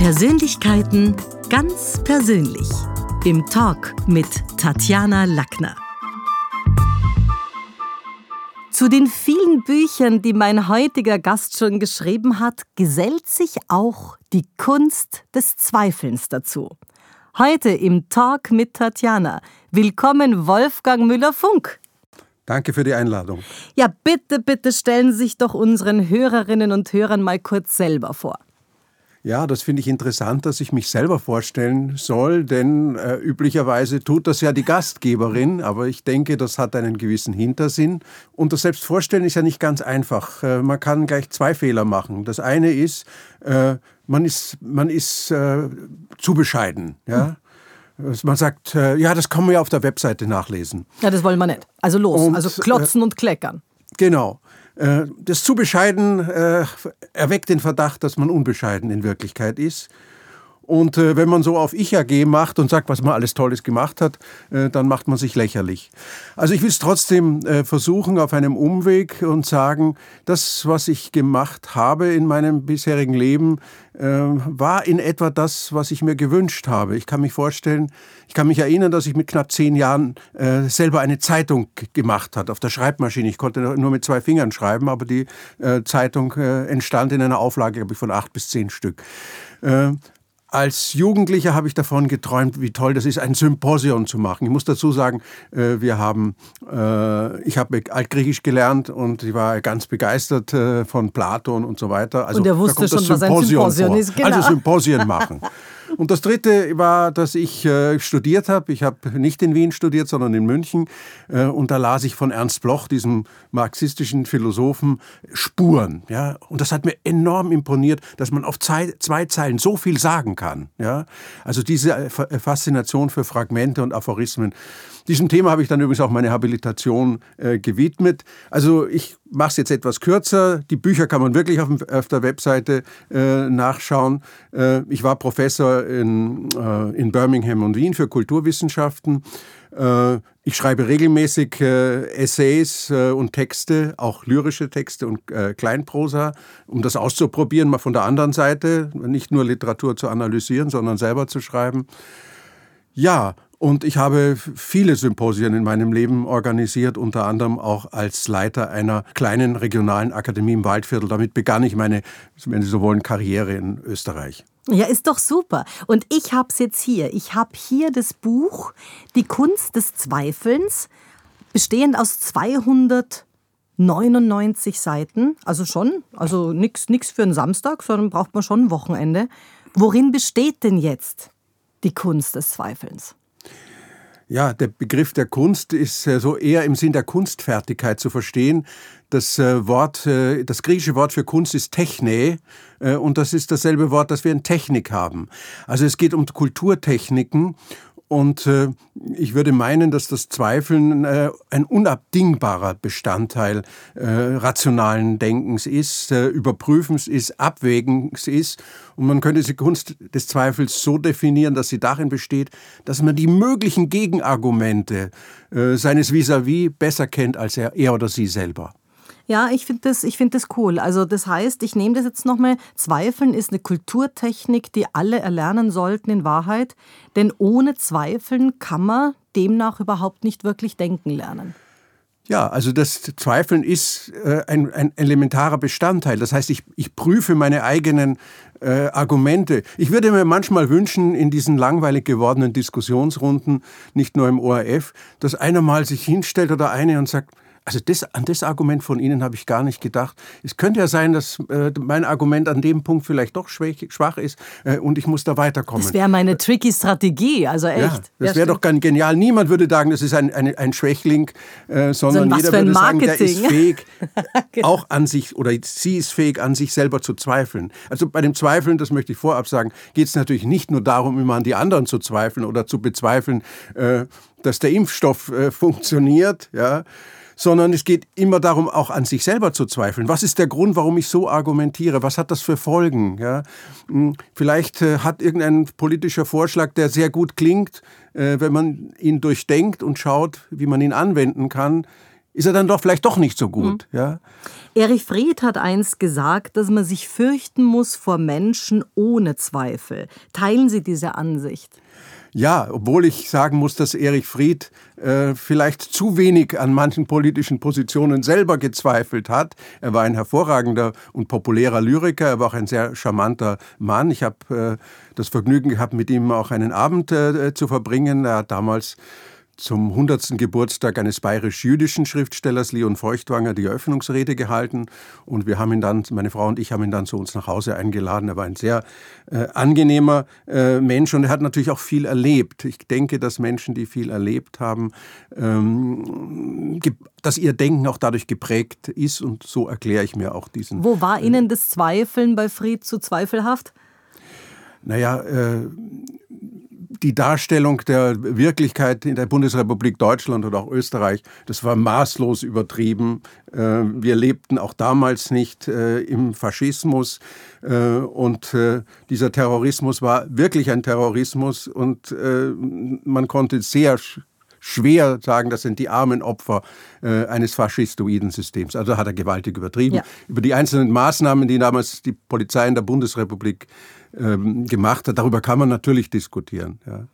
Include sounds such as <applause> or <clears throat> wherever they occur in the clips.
Persönlichkeiten ganz persönlich. Im Talk mit Tatjana Lackner. Zu den vielen Büchern, die mein heutiger Gast schon geschrieben hat, gesellt sich auch die Kunst des Zweifelns dazu. Heute im Talk mit Tatjana. Willkommen Wolfgang Müller-Funk. Danke für die Einladung. Ja, bitte, bitte stellen Sie sich doch unseren Hörerinnen und Hörern mal kurz selber vor. Ja, das finde ich interessant, dass ich mich selber vorstellen soll, denn äh, üblicherweise tut das ja die Gastgeberin, aber ich denke, das hat einen gewissen Hintersinn. Und das Selbstvorstellen ist ja nicht ganz einfach. Äh, man kann gleich zwei Fehler machen. Das eine ist, äh, man ist, man ist äh, zu bescheiden. Ja? Hm. Man sagt, äh, ja, das kann man ja auf der Webseite nachlesen. Ja, das wollen wir nicht. Also los, und, also klotzen und kleckern. Genau. Äh, das zu bescheiden äh, erweckt den Verdacht, dass man unbescheiden in Wirklichkeit ist. Und äh, wenn man so auf Ich AG macht und sagt, was man alles Tolles gemacht hat, äh, dann macht man sich lächerlich. Also ich will es trotzdem äh, versuchen auf einem Umweg und sagen, das, was ich gemacht habe in meinem bisherigen Leben, äh, war in etwa das, was ich mir gewünscht habe. Ich kann mich vorstellen, ich kann mich erinnern, dass ich mit knapp zehn Jahren äh, selber eine Zeitung gemacht hat auf der Schreibmaschine. Ich konnte nur mit zwei Fingern schreiben, aber die äh, Zeitung entstand in einer Auflage, glaube ich, von acht bis zehn Stück. Als Jugendlicher habe ich davon geträumt, wie toll das ist, ein Symposion zu machen. Ich muss dazu sagen, äh, wir haben, äh, ich habe Altgriechisch gelernt und ich war ganz begeistert äh, von Platon und so weiter. Also, und er wusste schon, was ein Symposion vor. ist. Genau. Also Symposien machen. <laughs> Und das Dritte war, dass ich äh, studiert habe. Ich habe nicht in Wien studiert, sondern in München. Äh, und da las ich von Ernst Bloch, diesem marxistischen Philosophen, Spuren. Ja? Und das hat mir enorm imponiert, dass man auf zwei, zwei Zeilen so viel sagen kann. Ja? Also diese Faszination für Fragmente und Aphorismen. Diesem Thema habe ich dann übrigens auch meine Habilitation äh, gewidmet. Also ich mache es jetzt etwas kürzer. Die Bücher kann man wirklich auf, auf der Webseite äh, nachschauen. Äh, ich war Professor in, äh, in Birmingham und Wien für Kulturwissenschaften. Äh, ich schreibe regelmäßig äh, Essays und Texte, auch lyrische Texte und Kleinprosa, um das auszuprobieren, mal von der anderen Seite, nicht nur Literatur zu analysieren, sondern selber zu schreiben. Ja, und ich habe viele Symposien in meinem Leben organisiert, unter anderem auch als Leiter einer kleinen regionalen Akademie im Waldviertel. Damit begann ich meine, wenn Sie so wollen, Karriere in Österreich. Ja, ist doch super. Und ich habe es jetzt hier. Ich habe hier das Buch Die Kunst des Zweifelns, bestehend aus 299 Seiten. Also schon, also nichts für einen Samstag, sondern braucht man schon ein Wochenende. Worin besteht denn jetzt die Kunst des Zweifelns? Ja, der Begriff der Kunst ist äh, so eher im Sinn der Kunstfertigkeit zu verstehen. Das äh, Wort, äh, das griechische Wort für Kunst ist Techne und das ist dasselbe Wort, das wir in Technik haben. Also es geht um Kulturtechniken und äh, ich würde meinen, dass das Zweifeln äh, ein unabdingbarer Bestandteil äh, rationalen Denkens ist, äh, Überprüfens ist, Abwägens ist. Und man könnte die Kunst des Zweifels so definieren, dass sie darin besteht, dass man die möglichen Gegenargumente äh, seines Vis-à-vis -vis besser kennt als er, er oder sie selber. Ja, ich finde das, find das cool. Also das heißt, ich nehme das jetzt nochmal, Zweifeln ist eine Kulturtechnik, die alle erlernen sollten in Wahrheit. Denn ohne Zweifeln kann man demnach überhaupt nicht wirklich denken lernen. Ja, also das Zweifeln ist äh, ein, ein, elementarer Bestandteil. Das heißt, ich, ich prüfe meine eigenen äh, Argumente. Ich würde mir manchmal wünschen, in diesen langweilig gewordenen Diskussionsrunden, nicht nur im ORF, dass einer mal sich hinstellt oder eine und sagt, also das, an das Argument von Ihnen habe ich gar nicht gedacht. Es könnte ja sein, dass äh, mein Argument an dem Punkt vielleicht doch schwach, schwach ist äh, und ich muss da weiterkommen. Das wäre meine tricky Strategie, also echt. Ja, das wäre doch ganz genial. Niemand würde sagen, das ist ein, ein, ein Schwächling, äh, sondern so jeder würde sagen, der ist fähig, <laughs> genau. auch an sich oder sie ist fähig, an sich selber zu zweifeln. Also bei dem Zweifeln, das möchte ich vorab sagen, geht es natürlich nicht nur darum, immer an die anderen zu zweifeln oder zu bezweifeln, äh, dass der Impfstoff äh, funktioniert, ja sondern es geht immer darum, auch an sich selber zu zweifeln. Was ist der Grund, warum ich so argumentiere? Was hat das für Folgen? Ja? Hm, vielleicht äh, hat irgendein politischer Vorschlag, der sehr gut klingt, äh, wenn man ihn durchdenkt und schaut, wie man ihn anwenden kann, ist er dann doch vielleicht doch nicht so gut. Mhm. Ja? Erich Fried hat einst gesagt, dass man sich fürchten muss vor Menschen ohne Zweifel. Teilen Sie diese Ansicht? Ja, obwohl ich sagen muss, dass Erich Fried äh, vielleicht zu wenig an manchen politischen Positionen selber gezweifelt hat. Er war ein hervorragender und populärer Lyriker, er war auch ein sehr charmanter Mann. Ich habe äh, das Vergnügen gehabt, mit ihm auch einen Abend äh, zu verbringen. Er hat damals zum 100. Geburtstag eines bayerisch-jüdischen Schriftstellers, Leon Feuchtwanger, die Eröffnungsrede gehalten. Und wir haben ihn dann, meine Frau und ich haben ihn dann zu uns nach Hause eingeladen. Er war ein sehr äh, angenehmer äh, Mensch und er hat natürlich auch viel erlebt. Ich denke, dass Menschen, die viel erlebt haben, ähm, dass ihr Denken auch dadurch geprägt ist und so erkläre ich mir auch diesen. Wo war Ihnen das Zweifeln bei Fried zu zweifelhaft? Naja, äh, die Darstellung der Wirklichkeit in der Bundesrepublik Deutschland oder auch Österreich, das war maßlos übertrieben. Äh, wir lebten auch damals nicht äh, im Faschismus äh, und dieser Terrorismus war wirklich ein Terrorismus und man konnte sehr schwer sagen, das sind die armen Opfer eines faschistoiden Systems. Also hat er gewaltig übertrieben. Ja. Über die einzelnen Maßnahmen, die damals die Polizei in der Bundesrepublik ähm, gemacht hat. Darüber kann man natürlich diskutieren. Ja.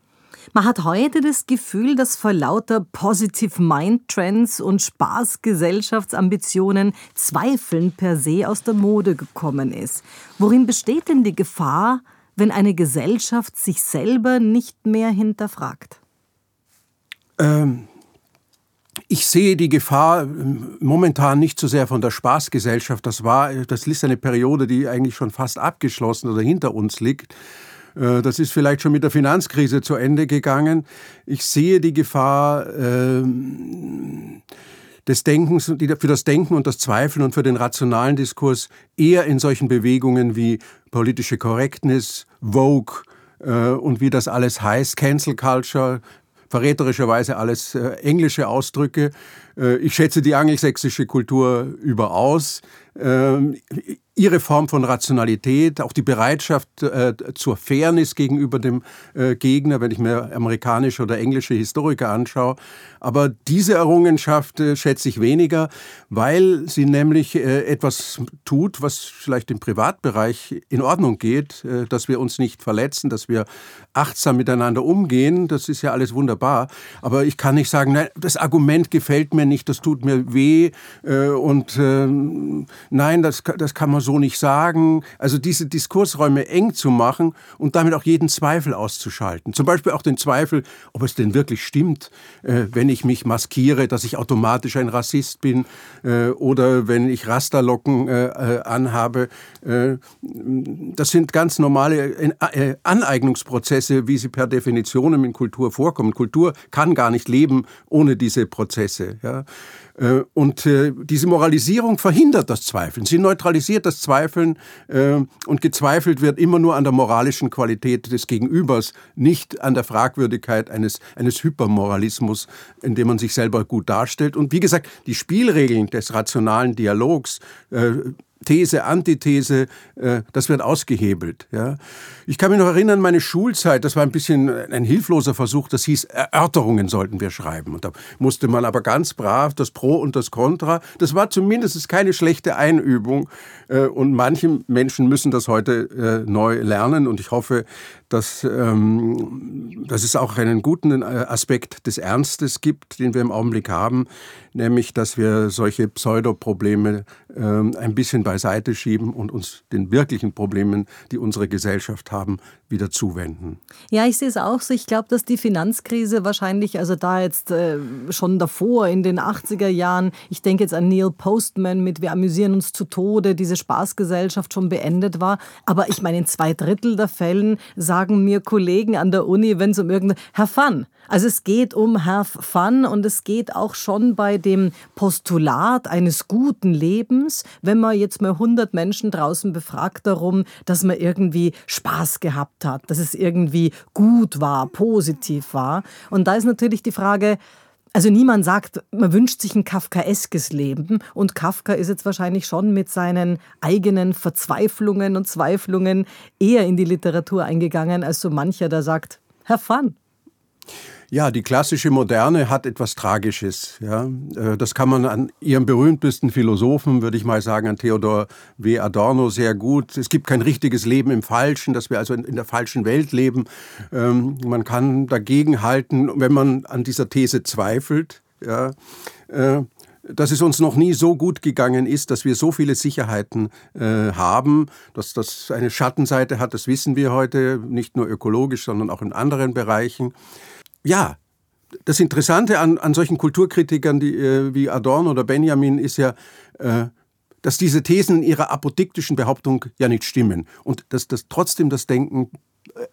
Man hat heute das Gefühl, dass vor lauter Positive Mind Trends und Spaßgesellschaftsambitionen Zweifeln per se aus der Mode gekommen ist. Worin besteht denn die Gefahr, wenn eine Gesellschaft sich selber nicht mehr hinterfragt? Ähm, ich sehe die Gefahr ähm, momentan nicht so sehr von der Spaßgesellschaft. Das war, das ist eine Periode, die eigentlich schon fast abgeschlossen oder hinter uns liegt. Äh, das ist vielleicht schon mit der Finanzkrise zu Ende gegangen. Ich sehe die Gefahr ähm, des Denkens, für das Denken und das Zweifeln und für den rationalen Diskurs eher in solchen Bewegungen wie politische Correctness, Vogue, äh, und wie das alles heißt, Cancel Culture, verräterischerweise alles äh, englische Ausdrücke. Äh, ich schätze die angelsächsische Kultur überaus. Ähm, ihre Form von Rationalität, auch die Bereitschaft äh, zur Fairness gegenüber dem äh, Gegner, wenn ich mir amerikanische oder englische Historiker anschaue. Aber diese Errungenschaft äh, schätze ich weniger, weil sie nämlich äh, etwas tut, was vielleicht im Privatbereich in Ordnung geht, äh, dass wir uns nicht verletzen, dass wir achtsam miteinander umgehen. Das ist ja alles wunderbar. Aber ich kann nicht sagen, nein, das Argument gefällt mir nicht, das tut mir weh äh, und ähm, nein, das, das kann man so nicht sagen. Also diese Diskursräume eng zu machen und damit auch jeden Zweifel auszuschalten. Zum Beispiel auch den Zweifel, ob es denn wirklich stimmt, äh, wenn ich mich maskiere, dass ich automatisch ein Rassist bin äh, oder wenn ich Rasterlocken äh, anhabe. Das sind ganz normale Aneignungsprozesse, wie sie per Definition in Kultur vorkommen. Kultur kann gar nicht leben ohne diese Prozesse. Und diese Moralisierung verhindert das Zweifeln. Sie neutralisiert das Zweifeln äh, und gezweifelt wird immer nur an der moralischen Qualität des Gegenübers, nicht an der Fragwürdigkeit eines, eines Hypermoralismus, in dem man sich selber gut darstellt. Und wie gesagt, die Spielregeln des rationalen Dialogs These, Antithese, äh, das wird ausgehebelt. Ich kann mich noch erinnern, meine Schulzeit, das war ein bisschen ein hilfloser Versuch, das hieß, Erörterungen sollten wir schreiben. Und da musste man aber ganz brav das Pro und das Contra, das war zumindest keine schlechte Einübung. Äh, und manche Menschen müssen das heute äh, neu lernen. Und ich hoffe, dass, ähm, dass es auch einen guten Aspekt des Ernstes gibt, den wir im Augenblick haben, nämlich dass wir solche Pseudoprobleme ähm, ein bisschen beiseite schieben und uns den wirklichen Problemen, die unsere Gesellschaft haben, wieder zuwenden. Ja, ich sehe es auch so. Ich glaube, dass die Finanzkrise wahrscheinlich, also da jetzt äh, schon davor in den 80er Jahren, ich denke jetzt an Neil Postman mit Wir amüsieren uns zu Tode, diese Spaßgesellschaft schon beendet war. Aber ich meine, in zwei Drittel der Fällen sagen mir Kollegen an der Uni, wenn es um irgendeine, Herr Fun, also es geht um Have Fun und es geht auch schon bei dem Postulat eines guten Lebens, wenn man jetzt mal 100 Menschen draußen befragt darum, dass man irgendwie Spaß gehabt hat, dass es irgendwie gut war, positiv war. Und da ist natürlich die Frage, also niemand sagt, man wünscht sich ein kafkaeskes Leben und Kafka ist jetzt wahrscheinlich schon mit seinen eigenen Verzweiflungen und Zweiflungen eher in die Literatur eingegangen als so mancher, der sagt, Have fun. Ja, die klassische Moderne hat etwas Tragisches. Ja. Äh, das kann man an ihrem berühmtesten Philosophen, würde ich mal sagen, an Theodor W. Adorno sehr gut. Es gibt kein richtiges Leben im Falschen, dass wir also in der falschen Welt leben. Ähm, man kann dagegen halten, wenn man an dieser These zweifelt. Ja äh, dass es uns noch nie so gut gegangen ist, dass wir so viele Sicherheiten äh, haben, dass das eine Schattenseite hat, das wissen wir heute, nicht nur ökologisch, sondern auch in anderen Bereichen ja, das Interessante an, an solchen Kulturkritikern die, äh, wie Adorno oder Benjamin ist ja, äh, dass diese Thesen in ihrer apodiktischen Behauptung ja nicht stimmen und dass, dass trotzdem das Denken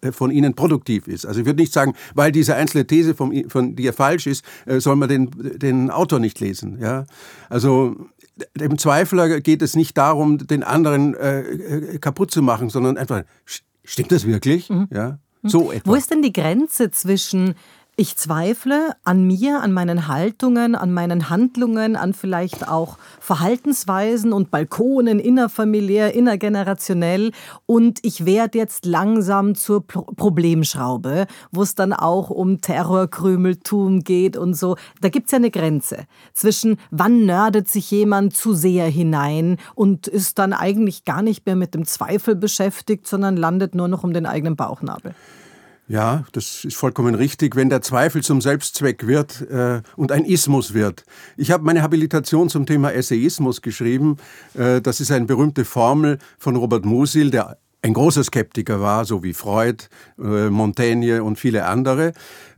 äh, von ihnen produktiv ist. Also ich würde nicht sagen, weil diese einzelne These von, von dir falsch ist, äh, soll man den, den Autor nicht lesen. Ja? Also dem Zweifler geht es nicht darum, den anderen äh, äh kaputt zu machen, sondern einfach, stimmt das wirklich? Mhm. Ja? So etwa. Wo ist denn die Grenze zwischen ich zweifle an mir, an meinen Haltungen, an meinen Handlungen, an vielleicht auch Verhaltensweisen und Balkonen innerfamiliär, innergenerationell und ich werde jetzt langsam zur Problemschraube, wo es dann auch um Terrorkrümeltum geht und so. Da gibt es ja eine Grenze zwischen, wann nerdet sich jemand zu sehr hinein und ist dann eigentlich gar nicht mehr mit dem Zweifel beschäftigt, sondern landet nur noch um den eigenen Bauchnabel. Ja, das ist vollkommen richtig, wenn der Zweifel zum Selbstzweck wird äh, und ein Ismus wird. Ich habe meine Habilitation zum Thema Essayismus geschrieben. Äh, das ist eine berühmte Formel von Robert Musil, der ein großer Skeptiker war, so wie Freud, äh, Montaigne und viele andere.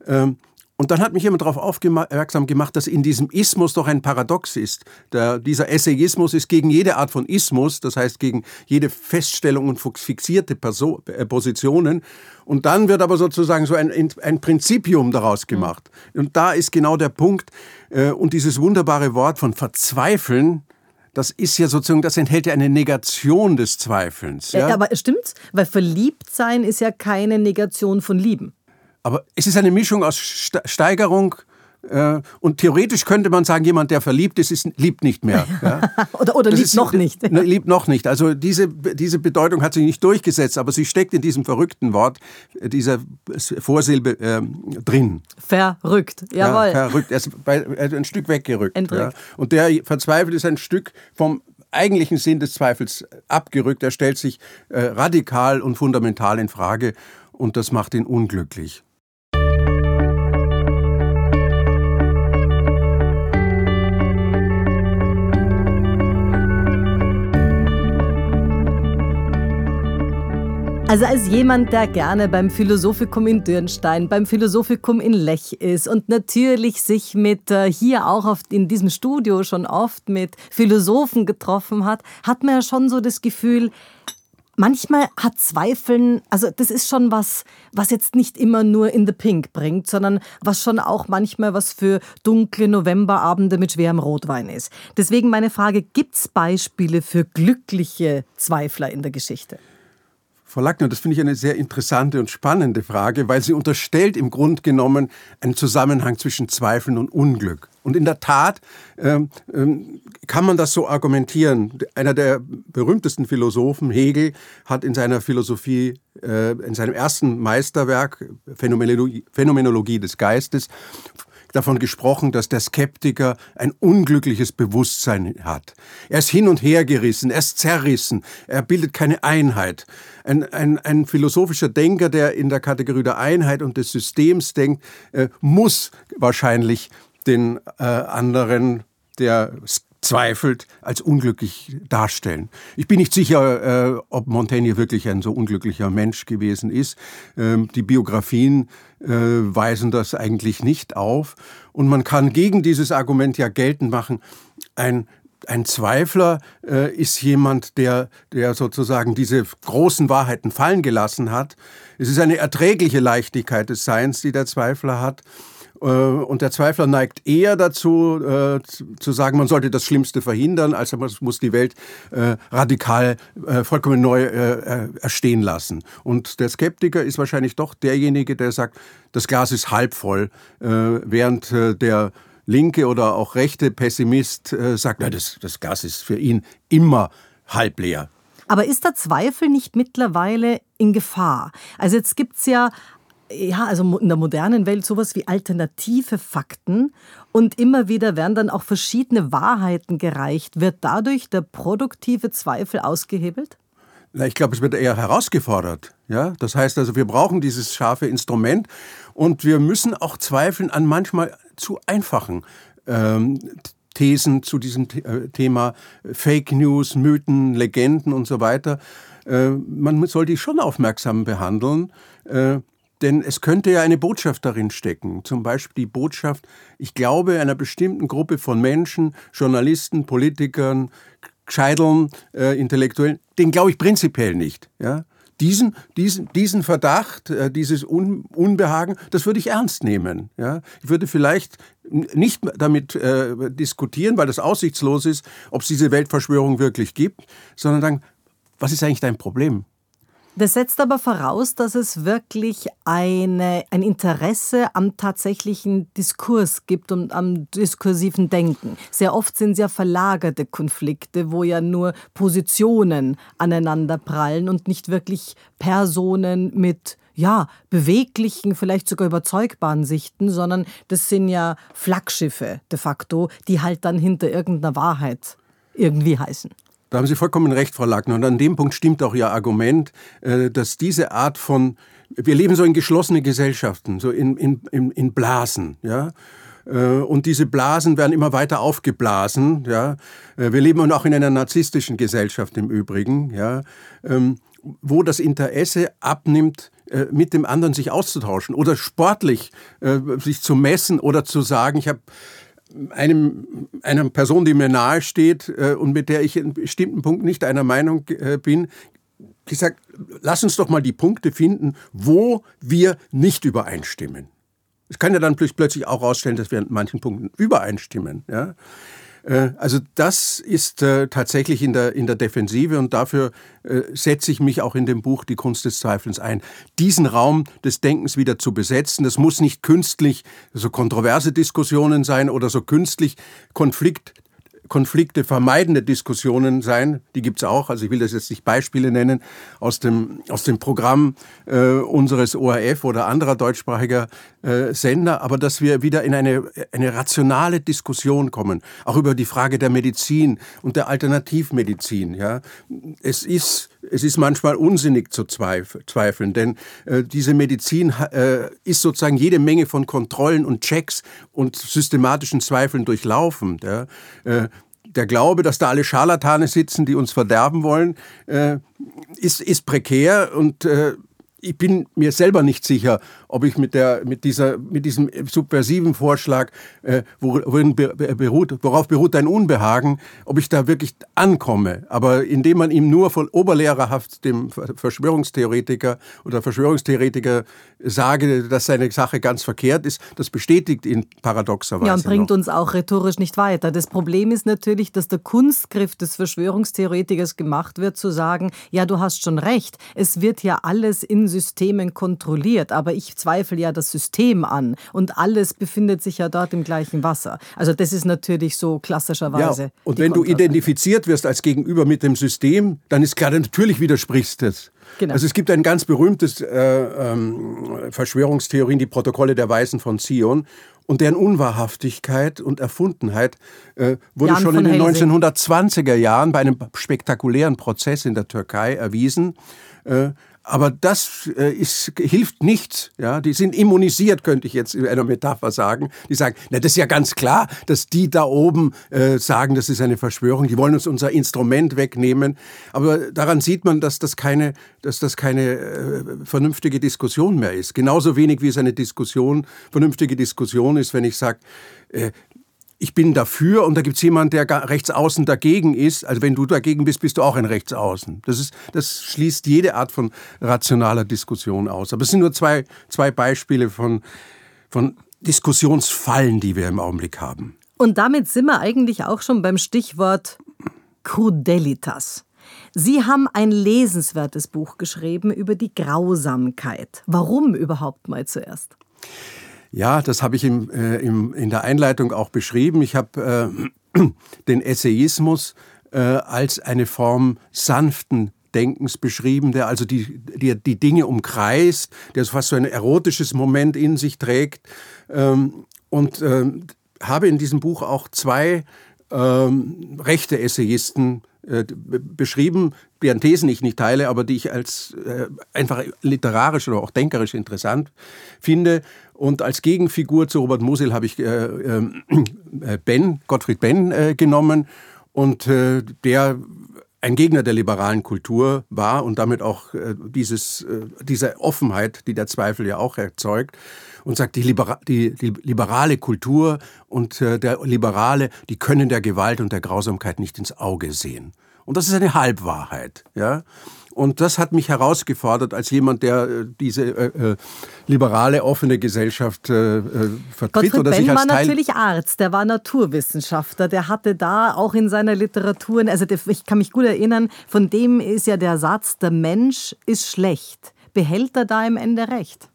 Ähm, und dann hat mich jemand darauf aufmerksam gemacht, dass in diesem Ismus doch ein Paradox ist. Der, dieser Essayismus ist gegen jede Art von Ismus, das heißt gegen jede Feststellung und fixierte Person, äh, Positionen. Und dann wird aber sozusagen so ein, ein Prinzipium daraus gemacht. Und da ist genau der Punkt. Äh, und dieses wunderbare Wort von verzweifeln, das ist ja sozusagen, das enthält ja eine Negation des Zweifelns. Ja? ja aber stimmt's? Weil verliebt sein ist ja keine Negation von Lieben. Aber es ist eine Mischung aus Steigerung äh, und theoretisch könnte man sagen, jemand, der verliebt ist, ist liebt nicht mehr. <laughs> Ja? oder oder liebt ist, noch nicht. Ne, liebt noch nicht. Also diese, diese Bedeutung hat sich nicht durchgesetzt, aber sie steckt in diesem verrückten Wort, äh, dieser Vorsilbe äh, drin. Verrückt, jawohl. Ja, verrückt. Er er ist ein Stück weggerückt. Ja? Und der verzweifelt ist ein Stück vom eigentlichen Sinn des Zweifels abgerückt. Er stellt sich äh, radikal und fundamental in Frage und das macht ihn unglücklich. Also als jemand, der gerne beim Philosophikum in Dürnstein, beim Philosophikum in Lech ist und natürlich sich mit äh, hier auch oft in diesem Studio schon oft mit Philosophen getroffen hat, hat man ja schon so das Gefühl, manchmal hat Zweifeln, also das ist schon was, was jetzt nicht immer nur in the pink bringt, sondern was schon auch manchmal was für dunkle Novemberabende mit schwerem Rotwein ist. Deswegen meine Frage, gibt es Beispiele für glückliche Zweifler in der Geschichte? Frau Lackner, das finde ich eine sehr interessante und spannende Frage, weil sie unterstellt im Grunde genommen einen Zusammenhang zwischen Zweifeln und Unglück. Und in der Tat ähm, ähm, kann man das so argumentieren. Einer der berühmtesten Philosophen, Hegel, hat in seiner Philosophie, äh, in seinem ersten Meisterwerk, Phänomenologie, Phänomenologie des Geistes, davon gesprochen, dass der Skeptiker ein unglückliches Bewusstsein hat. Er ist hin und her gerissen, er ist zerrissen, er bildet keine Einheit. Ein, ein, ein philosophischer Denker, der in der Kategorie der Einheit und des Systems denkt, äh, muss wahrscheinlich den äh, anderen, der zweifelt, als unglücklich darstellen. Ich bin nicht sicher, äh, ob Montaigne wirklich ein so unglücklicher Mensch gewesen ist. Ähm, die Biografien äh, weisen das eigentlich nicht auf. Und man kann gegen dieses Argument ja geltend machen, ein ein Zweifler äh, ist jemand, der, der sozusagen diese großen Wahrheiten fallen gelassen hat. Es ist eine erträgliche Leichtigkeit des Seins, die der Zweifler hat. Äh, und der Zweifler neigt eher dazu, äh, zu sagen, man sollte das Schlimmste verhindern, als man muss die Welt äh, radikal vollkommen neu erstehen lassen. Und der Skeptiker ist wahrscheinlich doch derjenige, der sagt, das Glas ist halb voll, während der linke oder auch rechte Pessimist sagt, na, das, das Glas ist für ihn immer halb leer. Aber ist der Zweifel nicht mittlerweile in Gefahr? Also jetzt gibt es ja ja, also in der modernen Welt sowas wie alternative Fakten und immer wieder werden dann auch verschiedene Wahrheiten gereicht. Wird dadurch der produktive Zweifel ausgehebelt? Na, ich glaube, es wird eher herausgefordert. Ja? Das heißt also, wir brauchen dieses scharfe Instrument und wir müssen auch zweifeln an manchmal zu einfachen ähm, Thesen zu diesem äh, Thema Fake News, Mythen, Legenden und so weiter. Äh, man soll die schon aufmerksam behandeln. Äh, denn es könnte ja eine Botschaft darin stecken. Zum Beispiel die Botschaft, ich glaube einer bestimmten Gruppe von Menschen, Journalisten, Politikern, Gescheiteln, äh, Intellektuellen, den glaube ich prinzipiell nicht. Ja? Diesen, diesen, diesen Verdacht, äh, dieses Un Unbehagen, das würde ich ernst nehmen. Ja? Ich würde vielleicht nicht damit äh, diskutieren, weil das aussichtslos ist, ob es diese Weltverschwörung wirklich gibt, sondern sagen, was ist eigentlich dein Problem? Das setzt aber voraus, dass es wirklich eine, ein Interesse am tatsächlichen Diskurs gibt und am diskursiven Denken. Sehr oft sind es ja verlagerte Konflikte, wo ja nur Positionen aneinander prallen und nicht wirklich Personen mit ja, beweglichen, vielleicht sogar überzeugbaren Sichten, sondern das sind ja Flaggschiffe de facto, die halt dann hinter irgendeiner Wahrheit irgendwie heißen. Da haben Sie vollkommen recht, Frau Lackner. Und an dem Punkt stimmt auch Ihr Argument, äh, dass diese Art von, wir leben so in geschlossene Gesellschaften, so in, in, in, Blasen, ja. Äh, und diese Blasen werden immer weiter aufgeblasen. Ja. Äh, wir leben auch in einer narzisstischen Gesellschaft im Übrigen, ja, ähm, wo das Interesse abnimmt, mit dem anderen sich auszutauschen oder sportlich sich zu messen oder zu sagen, ich habe einem, einer Person, die mir nahe steht äh, und mit der ich in bestimmten Punkten nicht einer Meinung äh, bin, gesagt, lass uns doch mal die Punkte finden, wo wir nicht übereinstimmen. Es kann ja dann plötzlich auch herausstellen, dass wir an manchen Punkten übereinstimmen. Ja? Äh, also das ist äh, tatsächlich in der, in der Defensive und dafür äh, setze ich mich auch in dem Buch Die Kunst des Zweifelns ein. Diesen Raum des Denkens wieder zu besetzen, das muss nicht künstlich so kontroverse Diskussionen sein oder so künstlich Konflikt Konflikte vermeidende Diskussionen sein. Die gibt es auch. Also ich will das jetzt nicht Beispiele nennen aus dem, aus dem Programm äh, unseres ORF oder anderer deutschsprachiger äh, Sender, aber dass wir wieder in eine, eine rationale Diskussion kommen, auch über die Frage der Medizin und der Alternativmedizin. Ja. Es ist es ist manchmal unsinnig zu zweifeln, denn äh, diese Medizin äh, ist sozusagen jede Menge von Kontrollen und Checks und systematischen Zweifeln durchlaufen. Ja. Äh, der Glaube, dass da alle Scharlatane sitzen, die uns verderben wollen, äh, ist, ist prekär und äh, ich bin mir selber nicht sicher, ob ich mit, der, mit, dieser, mit diesem subversiven Vorschlag, äh, worin beruht, worauf beruht dein Unbehagen, ob ich da wirklich ankomme. Aber indem man ihm nur von oberlehrerhaft dem Verschwörungstheoretiker oder Verschwörungstheoretiker sage, dass seine Sache ganz verkehrt ist, das bestätigt ihn paradoxerweise. Ja, und bringt noch. uns auch rhetorisch nicht weiter. Das Problem ist natürlich, dass der Kunstgriff des Verschwörungstheoretikers gemacht wird, zu sagen, ja, du hast schon recht, es wird ja alles in Systemen kontrolliert, aber ich zweifle ja das System an und alles befindet sich ja dort im gleichen Wasser. Also das ist natürlich so klassischerweise. Ja, und wenn du identifiziert wirst als Gegenüber mit dem System, dann ist klar, natürlich widersprichst du es. Genau. Also es gibt ein ganz berühmtes äh, ähm, Verschwörungstheorien, die Protokolle der Weisen von Zion. Und deren Unwahrhaftigkeit und Erfundenheit äh, wurde Jan schon in den Helsing. 1920er Jahren bei einem spektakulären Prozess in der Türkei erwiesen. Äh, aber das äh, ist, hilft nichts. Ja? Die sind immunisiert, könnte ich jetzt in einer Metapher sagen. Die sagen, na, das ist ja ganz klar, dass die da oben äh, sagen, das ist eine Verschwörung. Die wollen uns unser Instrument wegnehmen. Aber daran sieht man, dass das keine, dass das keine äh, vernünftige Diskussion mehr ist. Genauso wenig wie es eine Diskussion, vernünftige Diskussion ist, wenn ich sage, äh, ich bin dafür und da gibt es jemanden, der rechtsaußen dagegen ist. Also wenn du dagegen bist, bist du auch ein Rechtsaußen. Das, ist, das schließt jede Art von rationaler Diskussion aus. Aber es sind nur zwei, zwei Beispiele von, von Diskussionsfallen, die wir im Augenblick haben. Und damit sind wir eigentlich auch schon beim Stichwort Crudelitas. Sie haben ein lesenswertes Buch geschrieben über die Grausamkeit. Warum überhaupt mal zuerst? Ja, das habe ich im, äh, im, in der Einleitung auch beschrieben. Ich habe äh, <clears throat> den Essayismus äh, als eine Form sanften Denkens beschrieben, der also die, die, die Dinge umkreist, der fast so ein erotisches Moment in sich trägt. Ähm, und ähm, habe in diesem Buch auch zwei ähm, rechte Essayisten äh, beschrieben, deren Thesen ich nicht teile, aber die ich als äh, einfach literarisch oder auch denkerisch interessant finde. Und als Gegenfigur zu Robert Musil habe ich äh, ähm, äh, Ben, Gottfried Ben äh, genommen und der ein Gegner der liberalen Kultur war und damit auch dieses, diese Offenheit, die der Zweifel ja auch erzeugt und sagt, die, Libera die, die liberale Kultur und äh, der Liberale, die können der Gewalt und der Grausamkeit nicht ins Auge sehen. Und das ist eine Halbwahrheit. Ja? Und das hat mich herausgefordert als jemand, der äh, diese äh, äh, liberale, offene Gesellschaft äh, äh vertritt. Gottfried oder Benn sich als war natürlich Arzt, der war Naturwissenschaftler, der hatte da auch in seiner Literatur, also ich kann mich gut erinnern, von dem ist ja der Satz, der Mensch ist schlecht. Behält er da im Ende recht?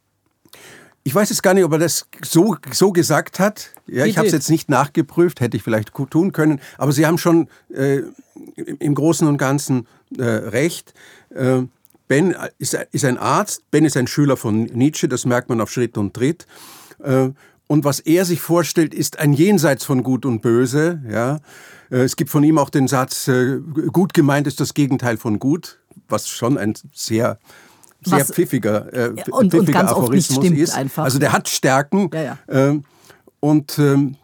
Ich weiß jetzt gar nicht, ob er das so, so gesagt hat. Ja, ich habe es jetzt nicht nachgeprüft, hätte ich vielleicht tun können. Aber Sie haben schon äh, im Großen und Ganzen äh, recht. Äh, ben ist, ist, ein Arzt, Ben ist ein Schüler von Nietzsche, das merkt man auf Schritt und Tritt. Äh, und was er sich vorstellt, ist ein Jenseits von Gut und Böse. Ja. Äh, es gibt von ihm auch den Satz, äh, gut gemeint ist das Gegenteil von gut, was schon ein sehr sehr Was, pfiffiger, äh, und, pfiffiger und Aphorismus ist. Einfach. Also der hat Stärken. Ja, ja. Ähm, und ähm,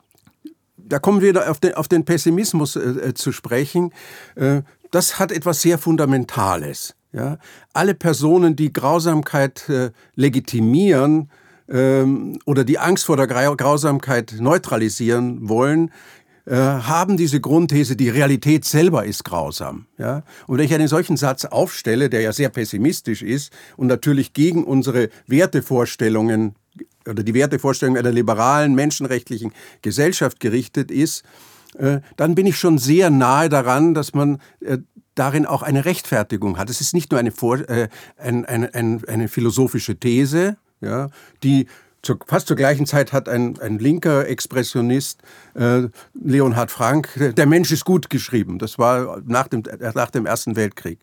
da kommen wir wieder auf den, auf den Pessimismus äh, äh, zu sprechen. Äh, das hat etwas sehr Fundamentales. Ja? Alle Personen, die Grausamkeit äh, legitimieren ähm, oder die Angst vor der Grausamkeit neutralisieren wollen, äh, haben diese Grundthese, die Realität selber ist grausam. Ja? Und wenn ich einen solchen Satz aufstelle, der ja sehr pessimistisch ist und natürlich gegen unsere Wertevorstellungen oder die Wertevorstellungen einer liberalen, menschenrechtlichen Gesellschaft gerichtet ist, äh, dann bin ich schon sehr nahe daran, dass man äh, darin auch eine Rechtfertigung hat. Es ist nicht nur eine, eine, eine, eine philosophische These, ja, die zur, fast zur gleichen Zeit hat ein, ein linker Expressionist, äh, Leonhard Frank, Der Mensch ist gut geschrieben. Das war nach dem, nach dem Ersten Weltkrieg.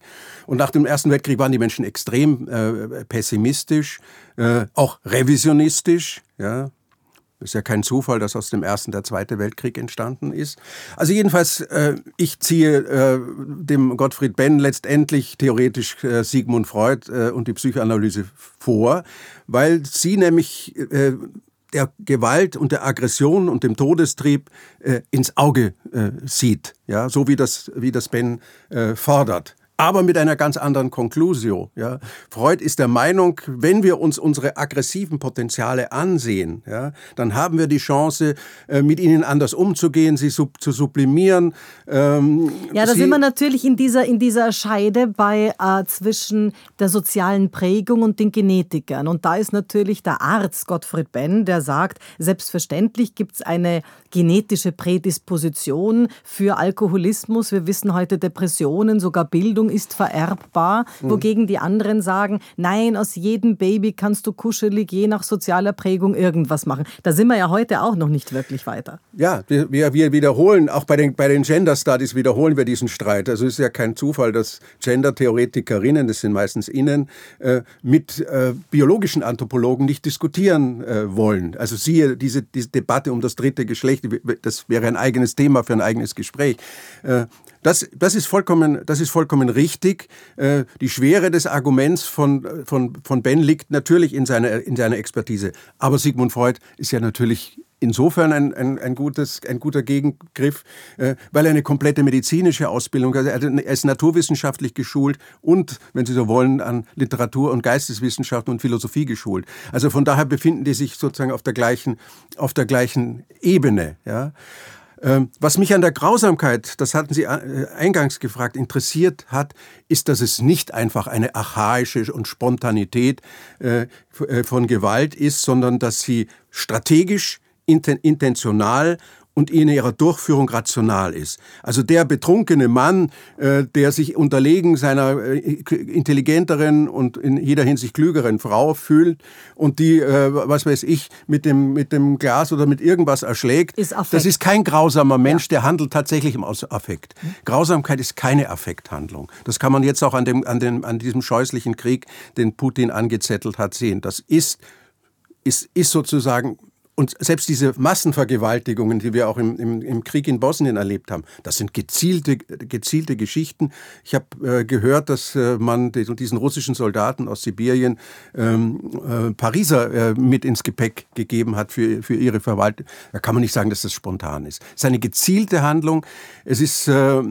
Und nach dem Ersten Weltkrieg waren die Menschen extrem äh, pessimistisch, äh, auch revisionistisch. Ja, ist ja kein Zufall, dass aus dem Ersten der Zweite Weltkrieg entstanden ist. Also jedenfalls, äh, ich ziehe äh, dem Gottfried Benn letztendlich theoretisch äh, Sigmund Freud äh, und die Psychoanalyse vor, weil sie nämlich äh, der Gewalt und der Aggression und dem Todestrieb äh, ins Auge sieht, ja, so wie das, wie das Ben fordert aber mit einer ganz anderen Conclusio. Ja. Freud ist der Meinung, wenn wir uns unsere aggressiven Potenziale ansehen, ja, dann haben wir die Chance, äh, mit ihnen anders umzugehen, sie sub zu sublimieren. Ähm, ja, da sind wir natürlich in dieser, in dieser Scheide bei, äh, zwischen der sozialen Prägung und den Genetikern. Und da ist natürlich der Arzt Gottfried Benn, der sagt, selbstverständlich gibt es eine genetische Prädisposition für Alkoholismus. Wir wissen heute Depressionen, sogar Bildung ist vererbbar, mhm. wogegen die anderen sagen, nein, aus jedem Baby kannst du kuschelig je nach sozialer Prägung irgendwas machen. Da sind wir ja heute auch noch nicht wirklich weiter. Ja, wir, wir wiederholen, auch bei den, bei den Gender Studies wiederholen wir diesen Streit. Also es ist ja kein Zufall, dass Gender-Theoretikerinnen, das sind meistens Innen, äh, mit äh, biologischen Anthropologen nicht diskutieren äh, wollen. Also siehe diese, diese Debatte um das dritte Geschlecht das wäre ein eigenes Thema für ein eigenes Gespräch. Das, das, ist, vollkommen, das ist vollkommen richtig. Äh, die Schwere des Arguments von, von, von Ben liegt natürlich in seiner, in seiner Expertise. Aber Sigmund Freud ist ja natürlich insofern ein, ein, ein, gutes, ein guter Gegengriff, äh, weil er eine komplette medizinische Ausbildung hat. Er ist naturwissenschaftlich geschult und, wenn Sie so wollen, an Literatur- und Geisteswissenschaften und Philosophie geschult. Also von daher befinden die sich sozusagen auf der gleichen, auf der gleichen Ebene. Ja. Ähm, was mich an der Grausamkeit, das hatten Sie äh, eingangs gefragt, interessiert hat, ist, dass es nicht einfach eine archaische und Spontanität äh, äh, von Gewalt ist, sondern dass sie strategisch intentional und in ihrer Durchführung rational ist. Also der betrunkene Mann, äh, der sich unterlegen seiner äh, intelligenteren und in jeder Hinsicht klügeren Frau fühlt und die, äh, was weiß ich, mit dem, mit dem Glas oder mit irgendwas erschlägt, ist das ist kein grausamer Mensch, der handelt tatsächlich im Affekt. Grausamkeit ist keine Affekthandlung. Das kann man jetzt auch an, dem, an, dem, an diesem scheußlichen Krieg, den Putin angezettelt hat, sehen. Das ist, ist, ist sozusagen und selbst diese Massenvergewaltigungen, die wir auch im, im, im, Krieg in Bosnien erlebt haben, das sind gezielte, gezielte Geschichten. Ich habe äh, gehört, dass äh, man diesen russischen Soldaten aus Sibirien ähm, äh, Pariser äh, mit ins Gepäck gegeben hat für, für ihre Verwaltung. Da kann man nicht sagen, dass das spontan ist. Es ist eine gezielte Handlung. Es ist, äh,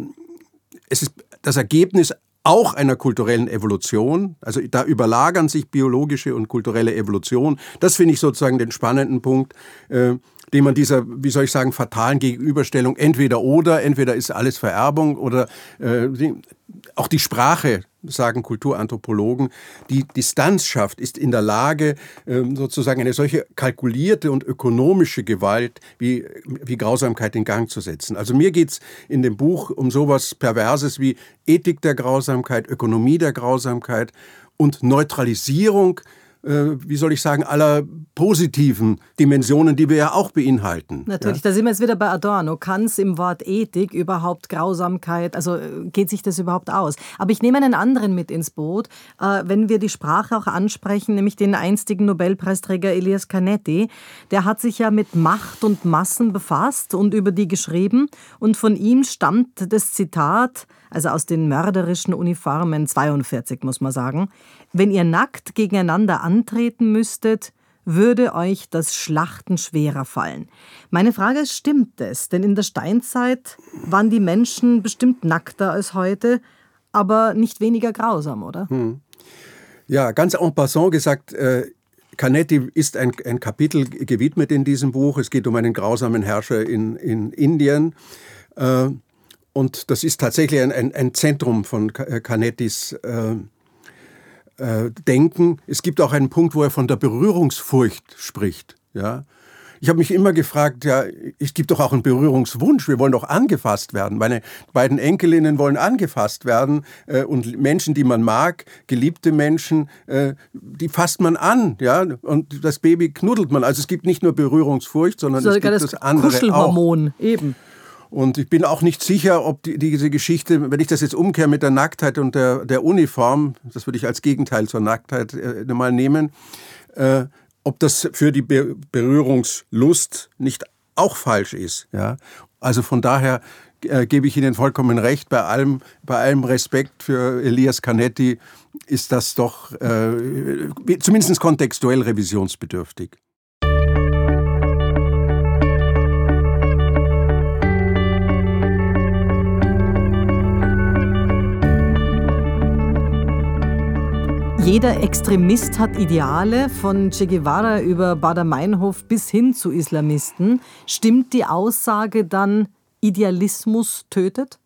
es ist das Ergebnis auch einer kulturellen Evolution. Also da überlagern sich biologische und kulturelle Evolution. Das finde ich sozusagen den spannenden Punkt, äh, den man dieser, wie soll ich sagen, fatalen Gegenüberstellung entweder oder, entweder ist alles Vererbung oder äh, auch die Sprache sagen Kulturanthropologen, die Distanz schafft, ist in der Lage, ähm, sozusagen eine solche kalkulierte und ökonomische Gewalt wie, wie Grausamkeit in Gang zu setzen. Also mir geht es in dem Buch um sowas Perverses wie Ethik der Grausamkeit, Ökonomie der Grausamkeit und Neutralisierung äh, wie soll ich sagen, aller positiven Dimensionen, die wir ja auch beinhalten. Natürlich, ja? da sind wir jetzt wieder bei Adorno. Kann es im Wort Ethik überhaupt Grausamkeit, also äh, geht sich das überhaupt aus? Aber ich nehme einen anderen mit ins Boot, äh, wenn wir die Sprache auch ansprechen, nämlich den einstigen Nobelpreisträger Elias Canetti. Der hat sich ja mit Macht und Massen befasst und über die geschrieben. Und von ihm stammt das Zitat, also aus den mörderischen Uniformen 42, muss man sagen. Wenn ihr nackt gegeneinander antreten müsstet, würde euch das Schlachten schwerer fallen. Meine Frage ist, stimmt es? Denn in der Steinzeit waren die Menschen bestimmt nackter als heute, aber nicht weniger grausam, oder? Hm. Ja, ganz en passant gesagt, äh, Canetti ist ein, ein, Kapitel gewidmet in diesem Buch. Es geht um einen grausamen Herrscher in, in Indien. Äh, und das ist tatsächlich ein, ein, ein Zentrum von Canettis äh, äh, denken. Es gibt auch einen Punkt, wo er von der Berührungsfurcht spricht. Ja? Ich habe mich immer gefragt, ja, es gibt doch auch einen Berührungswunsch. Wir wollen doch angefasst werden. Meine beiden Enkelinnen wollen angefasst werden äh, und Menschen, die man mag, geliebte Menschen, äh, die fasst man an, ja, und das Baby knuddelt man. Also es gibt nicht nur Berührungsfurcht, sondern es gibt das, das andere Kuschelhormon, auch. eben. Und ich bin auch nicht sicher, ob die, diese Geschichte, wenn ich das jetzt umkehre mit der Nacktheit und der, der Uniform, das würde ich als Gegenteil zur Nacktheit äh, mal nehmen, äh, ob das für die Be Berührungslust nicht auch falsch ist. Ja? Also von daher äh, gebe ich Ihnen vollkommen recht, bei allem, bei allem Respekt für Elias Canetti ist das doch äh, zumindest kontextuell revisionsbedürftig. Jeder Extremist hat Ideale, von Che Guevara über Bader-Meinhof bis hin zu Islamisten. Stimmt die Aussage dann, Idealismus tötet?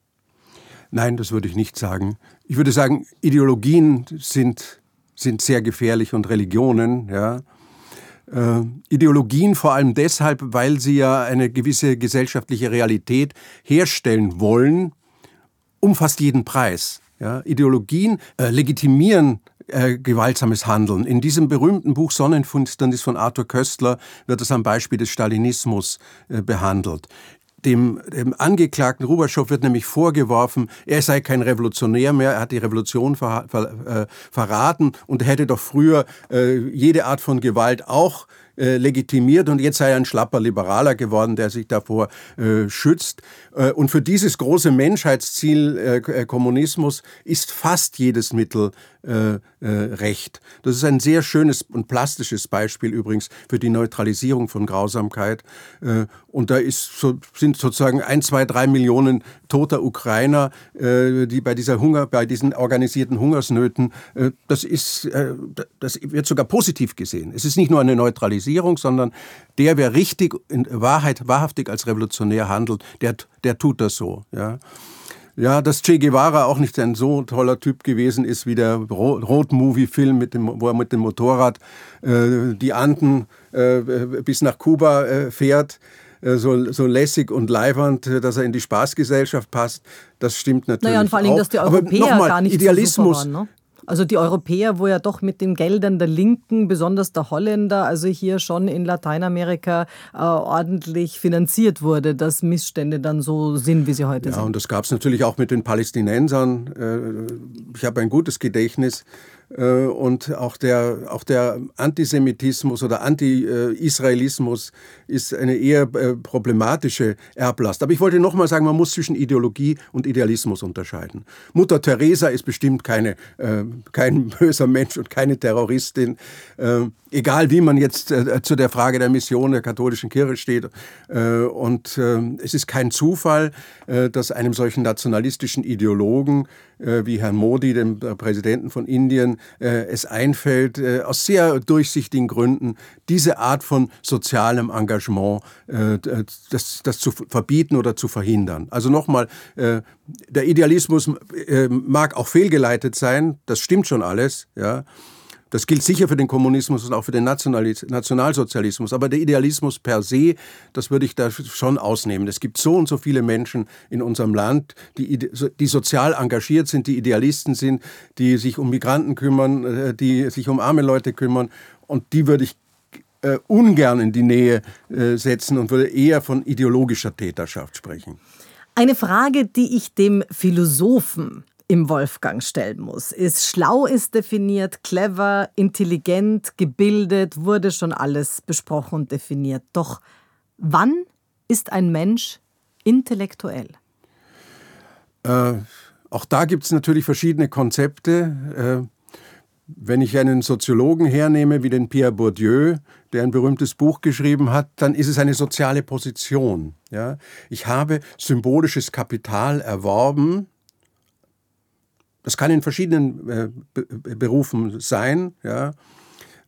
Nein, das würde ich nicht sagen. Ich würde sagen, Ideologien sind, sind sehr gefährlich und Religionen, ja. Äh, Ideologien vor allem deshalb, weil sie ja eine gewisse gesellschaftliche Realität herstellen wollen, um fast jeden Preis. Ja, Ideologien äh, legitimieren äh, gewaltsames Handeln. In diesem berühmten Buch Sonnenfinsternis von Arthur Köstler wird es am Beispiel des Stalinismus äh, behandelt. Dem, dem Angeklagten Rubaschow wird nämlich vorgeworfen, er sei kein Revolutionär mehr, er hat die Revolution ver, ver, äh, verraten und hätte doch früher äh, jede Art von Gewalt auch äh, legitimiert und jetzt sei er ein schlapper Liberaler geworden, der sich davor äh, schützt. Äh, und für dieses große Menschheitsziel äh, äh, Kommunismus ist fast jedes Mittel Recht. Das ist ein sehr schönes und plastisches Beispiel übrigens für die Neutralisierung von Grausamkeit. und da ist so, sind sozusagen ein, zwei, drei Millionen toter Ukrainer, die bei dieser Hunger, bei diesen organisierten Hungersnöten, das ist, das wird sogar positiv gesehen. Es ist nicht nur eine Neutralisierung, Sozialisierung, sondern der, wer richtig, in Wahrheit, wahrhaftig als Revolutionär handelt, der, der tut das so. Ja. Ja, dass Che Guevara auch nicht ein so toller Typ gewesen ist wie der Road-Movie-Film, wo er mit dem Motorrad äh, die Anden äh, bis nach Kuba äh, fährt. äh, so, so lässig und leibernd, äh, dass er in die Spaßgesellschaft passt. Das stimmt natürlich. Naja, und vor allem, auch. dass die Europäer gar nicht Idealismus, so waren, ne? Also die Europäer, wo ja doch mit den Geldern der Linken, besonders der Holländer, also hier schon in Lateinamerika äh, ordentlich finanziert wurde, dass Missstände dann so sind, wie sie heute ja, sind. Ja, und das gab es natürlich auch mit den Palästinensern. Äh, ich habe ein gutes Gedächtnis und auch der, auch der Antisemitismus oder Anti-Israelismus ist eine eher äh, problematische Erblast. Aber ich wollte noch mal sagen, man muss zwischen Ideologie und Idealismus unterscheiden. Mutter Teresa ist bestimmt keine, äh, kein <laughs> böser Mensch und keine Terroristin. egal wie man jetzt zu der Frage der Mission der katholischen Kirche steht. und es ist kein Zufall, dass einem solchen nationalistischen Ideologen wie Herrn Modi, dem Präsidenten von Indien, äh, es einfällt, äh, aus sehr durchsichtigen Gründen, diese Art von sozialem Engagement, äh, das, das zu verbieten oder zu verhindern. Also nochmal, äh, der Idealismus äh, mag auch fehlgeleitet sein, das stimmt schon alles, ja. Das gilt sicher für den Kommunismus und auch für den Nationalsozialismus. Aber der Idealismus per se, das würde ich da schon ausnehmen. Es gibt so und so viele Menschen in unserem Land, die, die sozial engagiert sind, die Idealisten sind, die sich um Migranten kümmern, äh, die sich um arme Leute kümmern. Und die würde ich äh, ungern in die Nähe äh, setzen und würde eher von ideologischer Täterschaft sprechen. Eine Frage, die ich dem Philosophen im Wolfgang stellen muss. Ist schlau ist definiert, clever, intelligent, gebildet, wurde schon alles besprochen und definiert. Doch wann ist ein Mensch intellektuell? Äh, auch da gibt es natürlich verschiedene Konzepte. Äh, wenn ich einen Soziologen hernehme wie den Pierre Bourdieu, der ein berühmtes Buch geschrieben hat, dann ist es eine soziale Position. Ja? Ich habe symbolisches Kapital erworben, das kann in verschiedenen äh, Berufen sein. Ja.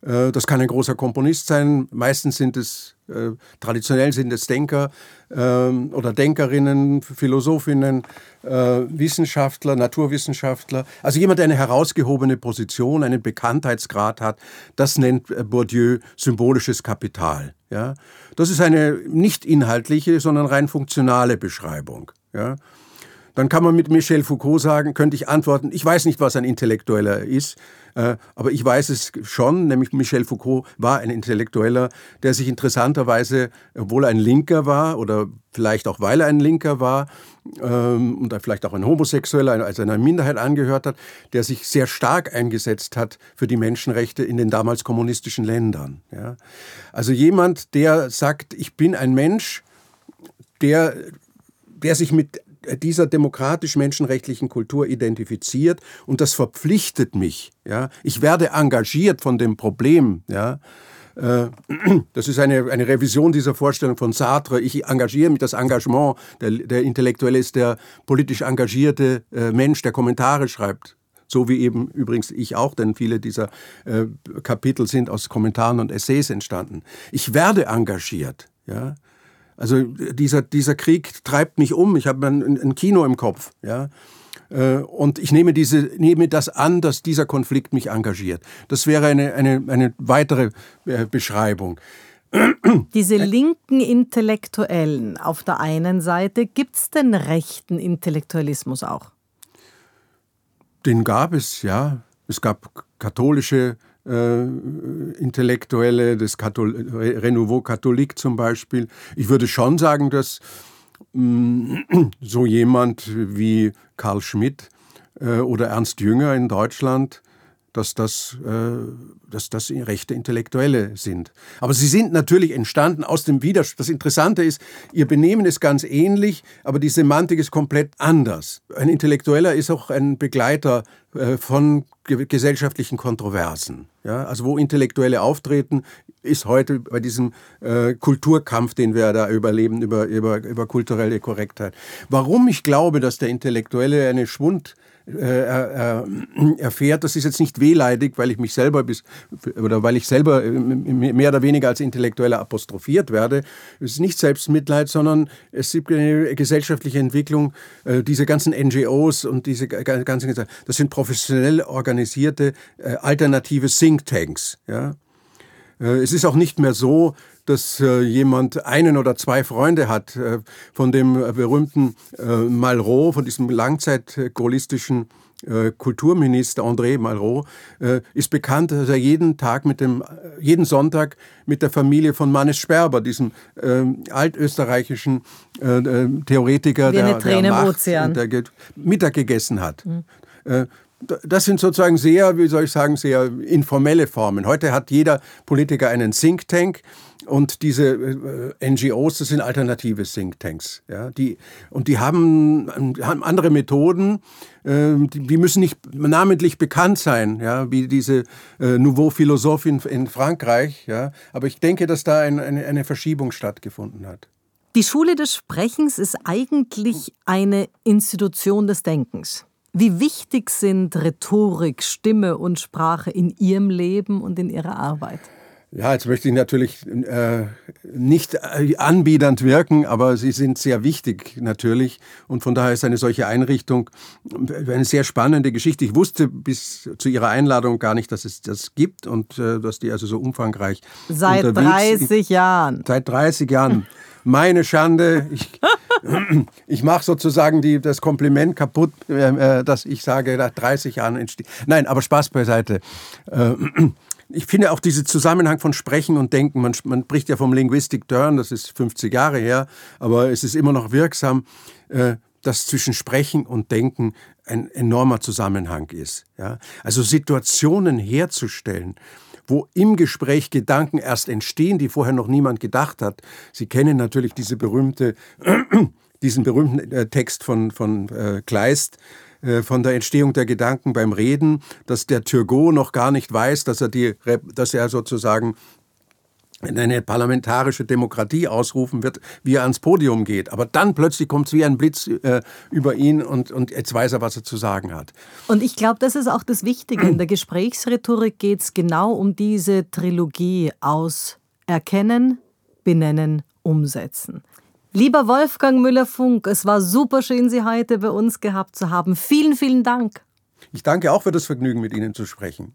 Äh, das kann ein großer Komponist sein. Meistens sind es, äh, traditionell sind es Denker ähm, oder Denkerinnen, Philosophinnen, Wissenschaftler, Naturwissenschaftler. Also jemand, der eine herausgehobene Position, einen Bekanntheitsgrad hat, das nennt Bourdieu symbolisches Kapital. Das ist eine nicht inhaltliche, sondern rein funktionale Beschreibung. Ja. Dann kann man mit Michel Foucault sagen, könnte ich antworten, ich weiß nicht, was ein Intellektueller ist, äh, aber ich weiß es schon, nämlich Michel Foucault war ein Intellektueller, der sich interessanterweise, obwohl er ein Linker war oder vielleicht auch weil er ein Linker war ähm, und vielleicht auch ein Homosexueller, also einer Minderheit angehört hat, der sich sehr stark eingesetzt hat für die Menschenrechte in den damals kommunistischen Ländern. Also jemand, der sagt, ich bin ein Mensch, der der sich mit dieser demokratisch-menschenrechtlichen Kultur identifiziert und das verpflichtet mich. Ja? Ich werde engagiert von dem Problem. Ja? Äh, das ist eine, eine Revision dieser Vorstellung von Sartre. Ich engagiere mich, das Engagement. Der, der Intellektuelle ist der politisch engagierte äh, Mensch, der Kommentare schreibt. So wie eben übrigens ich auch, denn viele dieser äh, Kapitel sind aus Kommentaren und Essays entstanden. Ich werde engagiert. Ja? Also dieser, dieser Krieg treibt mich um. Ich habe ein, ein Kino im Kopf. Ja? Äh, und ich nehme, diese, nehme das an, dass dieser Konflikt mich engagiert. Das wäre eine, eine, eine weitere äh, Beschreibung. <clears throat> Diese linken Intellektuellen auf der einen Seite, gibt es den rechten Intellektualismus auch? Den gab es, ja. Es gab katholische äh, Intellektuelle, des Kathol Renouveau Catholique zum Beispiel. Ich würde schon sagen, dass mh, mm, <clears throat> so jemand wie Karl Schmidt äh, oder Ernst Jünger in Deutschland dass das, äh, dass das rechte Intellektuelle sind. Aber sie sind natürlich entstanden aus dem Widerspruch. Das Interessante ist, ihr Benehmen ist ganz ähnlich, aber die Semantik ist komplett anders. Ein Intellektueller ist auch ein Begleiter äh, von gesellschaftlichen Kontroversen. Ja, also wo Intellektuelle auftreten, ist heute bei diesem äh, Kulturkampf, den wir da überleben, über, über, über kulturelle Korrektheit. Warum ich glaube, dass der Intellektuelle eine Schwund äh, erfährt, das ist jetzt nicht wehleidig, weil ich mich selber bis, oder weil ich selber äh, mehr oder weniger als Intellektueller apostrophiert werde. Es ist nicht Selbstmitleid, sondern es gibt eine gesellschaftliche Entwicklung. Äh, diese ganzen NGOs und diese ganzen, das sind professionell organisierte alternative Thinktanks. Ja? Äh, es ist auch nicht mehr so, dass äh, jemand einen oder zwei Freunde hat. Äh, von dem berühmten Malraux, von diesem langzeitgaullistischen Kulturminister André Malraux ist bekannt, dass er jeden Tag mit dem, jeden Sonntag mit der Familie von Mannes Sperber, diesem äh, altösterreichischen äh, Theoretiker, der, der Macht, der Mittag gegessen hat. Mhm das sind sozusagen sehr, wie soll ich sagen, sehr informelle Formen. Heute hat jeder Politiker einen Think Tank und diese äh, NGOs, das sind alternative Thinktanks. Ja, die, und die haben, haben andere Methoden, äh, die, müssen nicht namentlich bekannt sein, ja, wie diese äh, Nouveau Philosophe in, in, Frankreich. Ja, aber ich denke, dass da ein, eine, eine Verschiebung stattgefunden hat. Die Schule des Sprechens ist eigentlich eine Institution des Denkens. Wie wichtig sind Rhetorik, Stimme und Sprache in Ihrem Leben und in Ihrer Arbeit? Ja, jetzt möchte ich natürlich äh, nicht äh, anbiedernd wirken, aber sie sind sehr wichtig natürlich. Und von daher ist eine solche Einrichtung eine sehr spannende Geschichte. Ich wusste bis zu Ihrer Einladung gar nicht, dass es das gibt und äh, dass die also so umfangreich Seit 30 Jahren. Seit 30 Jahren. <laughs> Meine Schande. Ich, <laughs> ich mache sozusagen die, das Kompliment kaputt, äh, äh dass ich sage, nach 30 Jahren entsteht. Nein, aber Spaß beiseite. Äh, ich finde auch diesen Zusammenhang von Sprechen und Denken, man, man spricht ja vom Linguistic Turn, das ist 50 Jahre her, aber es ist immer noch wirksam, äh, dass zwischen Sprechen und Denken ein enormer Zusammenhang ist. Ja? Also Situationen herzustellen, wo im Gespräch Gedanken erst entstehen, die vorher noch niemand gedacht hat. Sie kennen natürlich diese berühmte, <clears throat> diesen berühmten äh, Text von, von äh, Kleist, äh, von der Entstehung der Gedanken beim Reden, dass der Turgot noch gar nicht weiß, dass er, die, dass er sozusagen eine parlamentarische Demokratie ausrufen wird, wie er ans Podium geht. Aber dann plötzlich kommt es wie ein Blitz äh, über ihn und, und jetzt weiß er, was er zu sagen hat. Und ich glaube, das ist auch das Wichtige. In der <clears throat> Gesprächsrhetorik geht es genau um diese Trilogie aus Erkennen, Benennen, Umsetzen. Lieber Wolfgang Müller-Funk, es war super schön, Sie heute bei uns gehabt zu haben. Vielen, vielen Dank. Ich danke auch für das Vergnügen, mit Ihnen zu sprechen.